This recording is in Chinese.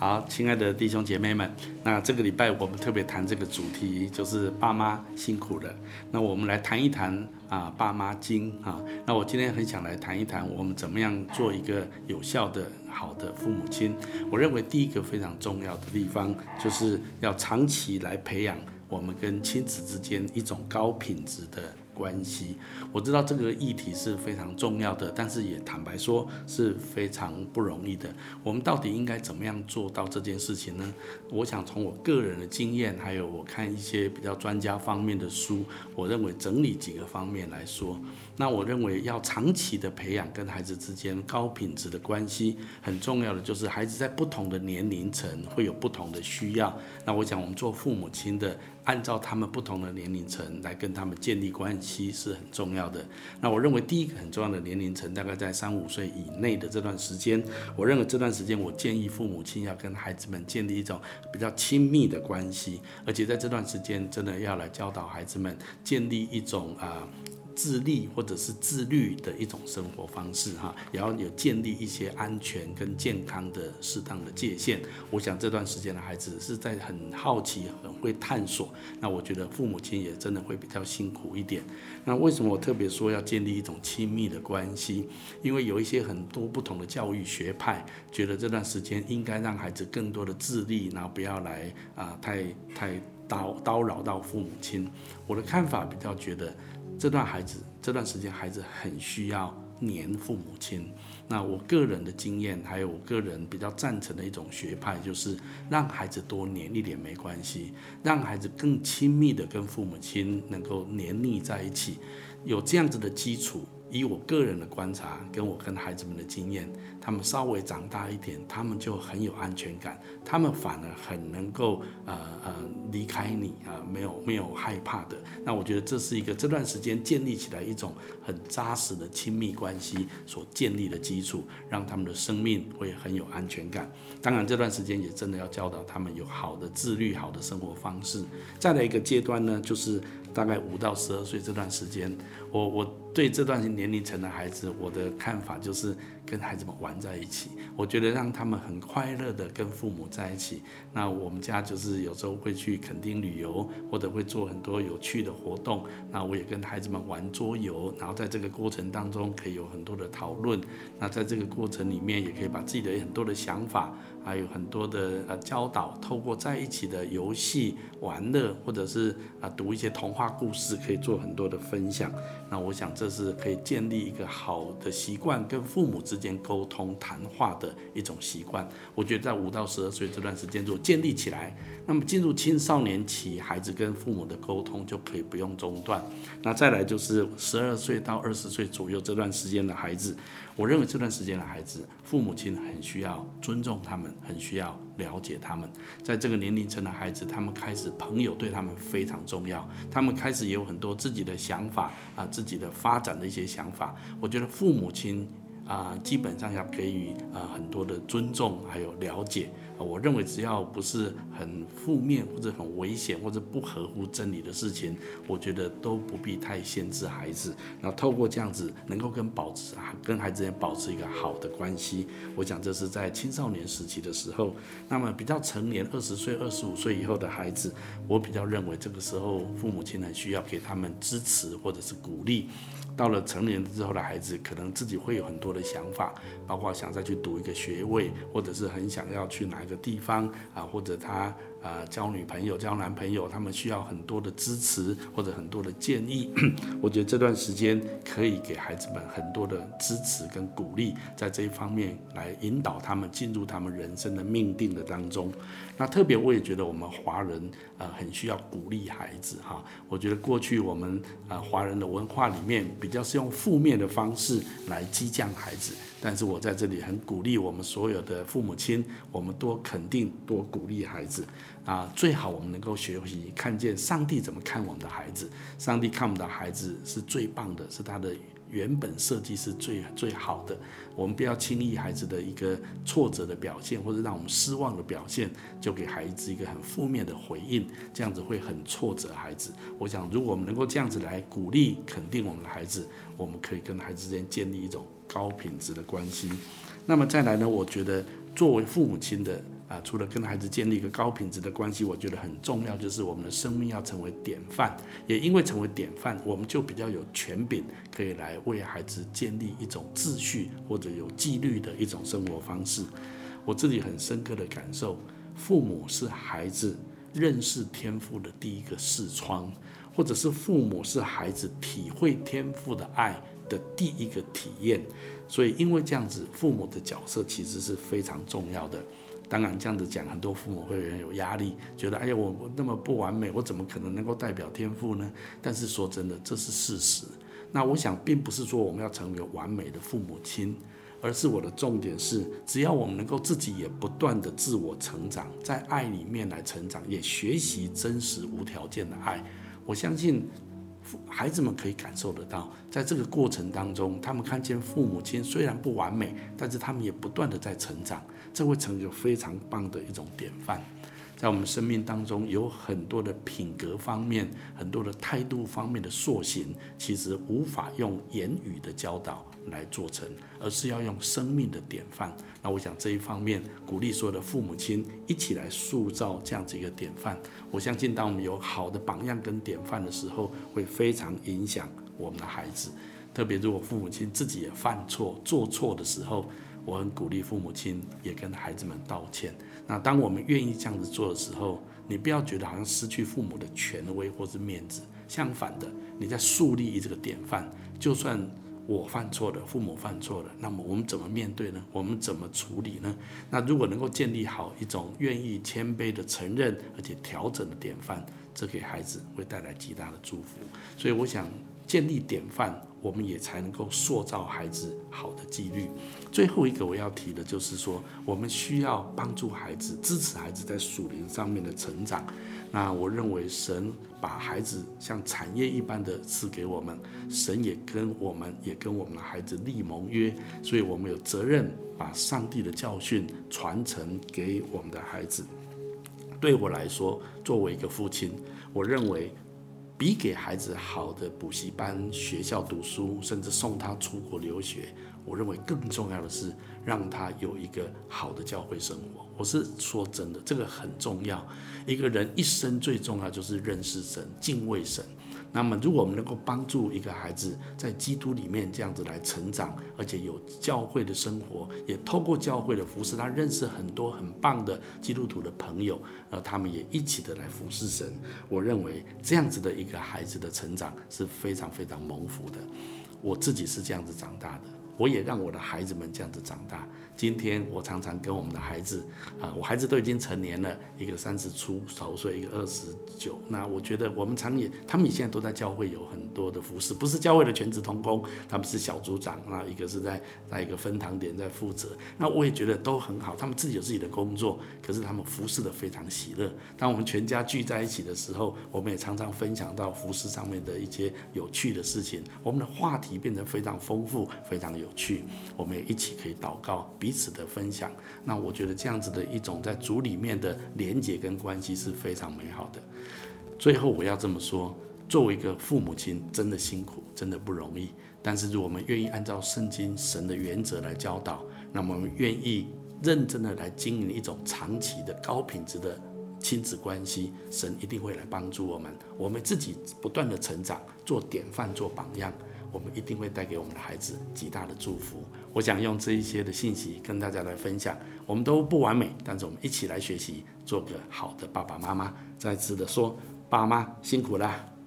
好，亲爱的弟兄姐妹们，那这个礼拜我们特别谈这个主题，就是爸妈辛苦了。那我们来谈一谈啊，爸妈经啊。那我今天很想来谈一谈，我们怎么样做一个有效的、好的父母亲。我认为第一个非常重要的地方，就是要长期来培养我们跟亲子之间一种高品质的。关系，我知道这个议题是非常重要的，但是也坦白说是非常不容易的。我们到底应该怎么样做到这件事情呢？我想从我个人的经验，还有我看一些比较专家方面的书，我认为整理几个方面来说。那我认为要长期的培养跟孩子之间高品质的关系，很重要的就是孩子在不同的年龄层会有不同的需要。那我想我们做父母亲的。按照他们不同的年龄层来跟他们建立关系是很重要的。那我认为第一个很重要的年龄层大概在三五岁以内的这段时间，我认为这段时间我建议父母亲要跟孩子们建立一种比较亲密的关系，而且在这段时间真的要来教导孩子们建立一种啊。自立或者是自律的一种生活方式，哈，也要有建立一些安全跟健康的适当的界限。我想这段时间的孩子是在很好奇、很会探索，那我觉得父母亲也真的会比较辛苦一点。那为什么我特别说要建立一种亲密的关系？因为有一些很多不同的教育学派觉得这段时间应该让孩子更多的自立，然后不要来啊太太叨叨扰到父母亲。我的看法比较觉得。这段孩子这段时间，孩子很需要黏父母亲。那我个人的经验，还有我个人比较赞成的一种学派，就是让孩子多黏一点没关系，让孩子更亲密的跟父母亲能够黏腻在一起，有这样子的基础。以我个人的观察，跟我跟孩子们的经验，他们稍微长大一点，他们就很有安全感，他们反而很能够呃呃离开你啊，没有没有害怕的。那我觉得这是一个这段时间建立起来一种很扎实的亲密关系所建立的基础，让他们的生命会很有安全感。当然这段时间也真的要教导他们有好的自律、好的生活方式。再来一个阶段呢，就是。大概五到十二岁这段时间，我我对这段年龄层的孩子，我的看法就是跟孩子们玩在一起。我觉得让他们很快乐的跟父母在一起。那我们家就是有时候会去垦丁旅游，或者会做很多有趣的活动。那我也跟孩子们玩桌游，然后在这个过程当中可以有很多的讨论。那在这个过程里面，也可以把自己的很多的想法。还有很多的呃教导，透过在一起的游戏玩乐，或者是啊读一些童话故事，可以做很多的分享。那我想这是可以建立一个好的习惯，跟父母之间沟通谈话的一种习惯。我觉得在五到十二岁这段时间做建立起来，那么进入青少年期，孩子跟父母的沟通就可以不用中断。那再来就是十二岁到二十岁左右这段时间的孩子。我认为这段时间的孩子，父母亲很需要尊重他们，很需要了解他们。在这个年龄层的孩子，他们开始朋友对他们非常重要，他们开始也有很多自己的想法啊，自己的发展的一些想法。我觉得父母亲。啊，基本上要给予啊很多的尊重，还有了解。我认为只要不是很负面或者很危险或者不合乎真理的事情，我觉得都不必太限制孩子。那透过这样子，能够跟保持啊跟孩子间保持一个好的关系。我想这是在青少年时期的时候。那么比较成年，二十岁、二十五岁以后的孩子，我比较认为这个时候父母亲很需要给他们支持或者是鼓励。到了成年之后的孩子，可能自己会有很多的想法，包括想再去读一个学位，或者是很想要去哪个地方啊，或者他。啊，交女朋友、交男朋友，他们需要很多的支持或者很多的建议。我觉得这段时间可以给孩子们很多的支持跟鼓励，在这一方面来引导他们进入他们人生的命定的当中。那特别我也觉得我们华人呃很需要鼓励孩子哈。我觉得过去我们呃华人的文化里面比较是用负面的方式来激将孩子，但是我在这里很鼓励我们所有的父母亲，我们多肯定、多鼓励孩子。啊，最好我们能够学习看见上帝怎么看我们的孩子。上帝看我们的孩子是最棒的，是他的原本设计是最最好的。我们不要轻易孩子的一个挫折的表现，或者让我们失望的表现，就给孩子一个很负面的回应，这样子会很挫折孩子。我想，如果我们能够这样子来鼓励、肯定我们的孩子，我们可以跟孩子之间建立一种高品质的关系。那么再来呢？我觉得作为父母亲的。啊，除了跟孩子建立一个高品质的关系，我觉得很重要，就是我们的生命要成为典范。也因为成为典范，我们就比较有权柄，可以来为孩子建立一种秩序或者有纪律的一种生活方式。我自己很深刻的感受，父母是孩子认识天赋的第一个视窗，或者是父母是孩子体会天赋的爱的第一个体验。所以，因为这样子，父母的角色其实是非常重要的。当然，这样子讲，很多父母会很有压力，觉得哎呀，我我那么不完美，我怎么可能能够代表天赋呢？但是说真的，这是事实。那我想，并不是说我们要成为完美的父母亲，而是我的重点是，只要我们能够自己也不断的自我成长，在爱里面来成长，也学习真实无条件的爱，我相信。孩子们可以感受得到，在这个过程当中，他们看见父母亲虽然不完美，但是他们也不断的在成长，这会成为非常棒的一种典范。在我们生命当中，有很多的品格方面、很多的态度方面的塑形，其实无法用言语的教导来做成，而是要用生命的典范。那我想这一方面，鼓励所有的父母亲一起来塑造这样子一个典范。我相信，当我们有好的榜样跟典范的时候，会非常影响我们的孩子。特别如果父母亲自己也犯错、做错的时候，我很鼓励父母亲也跟孩子们道歉。那当我们愿意这样子做的时候，你不要觉得好像失去父母的权威或是面子，相反的，你在树立这个典范。就算我犯错了，父母犯错了，那么我们怎么面对呢？我们怎么处理呢？那如果能够建立好一种愿意谦卑的承认而且调整的典范，这给孩子会带来极大的祝福。所以我想建立典范。我们也才能够塑造孩子好的纪律。最后一个我要提的就是说，我们需要帮助孩子、支持孩子在属灵上面的成长。那我认为神把孩子像产业一般的赐给我们，神也跟我们也跟我们的孩子立盟约，所以我们有责任把上帝的教训传承给我们的孩子。对我来说，作为一个父亲，我认为。比给孩子好的补习班、学校读书，甚至送他出国留学，我认为更重要的是让他有一个好的教会生活。我是说真的，这个很重要。一个人一生最重要就是认识神、敬畏神。那么，如果我们能够帮助一个孩子在基督里面这样子来成长，而且有教会的生活，也透过教会的服侍，他认识很多很棒的基督徒的朋友，呃，他们也一起的来服侍神。我认为这样子的一个孩子的成长是非常非常蒙福的。我自己是这样子长大的，我也让我的孩子们这样子长大。今天我常常跟我们的孩子，啊，我孩子都已经成年了，一个三十出头岁，一个二十九。那我觉得我们常也，他们现在都在教会有很多的服饰，不是教会的全职同工，他们是小组长，那一个是在在一个分堂点在负责。那我也觉得都很好，他们自己有自己的工作，可是他们服侍的非常喜乐。当我们全家聚在一起的时候，我们也常常分享到服饰上面的一些有趣的事情，我们的话题变得非常丰富，非常有趣。我们也一起可以祷告。彼此的分享，那我觉得这样子的一种在组里面的连结跟关系是非常美好的。最后我要这么说，作为一个父母亲，真的辛苦，真的不容易。但是如果我们愿意按照圣经神的原则来教导，那么愿意认真的来经营一种长期的高品质的亲子关系，神一定会来帮助我们。我们自己不断的成长，做典范，做榜样。我们一定会带给我们的孩子极大的祝福。我想用这一些的信息跟大家来分享。我们都不完美，但是我们一起来学习，做个好的爸爸妈妈。再次的说，爸妈辛苦了。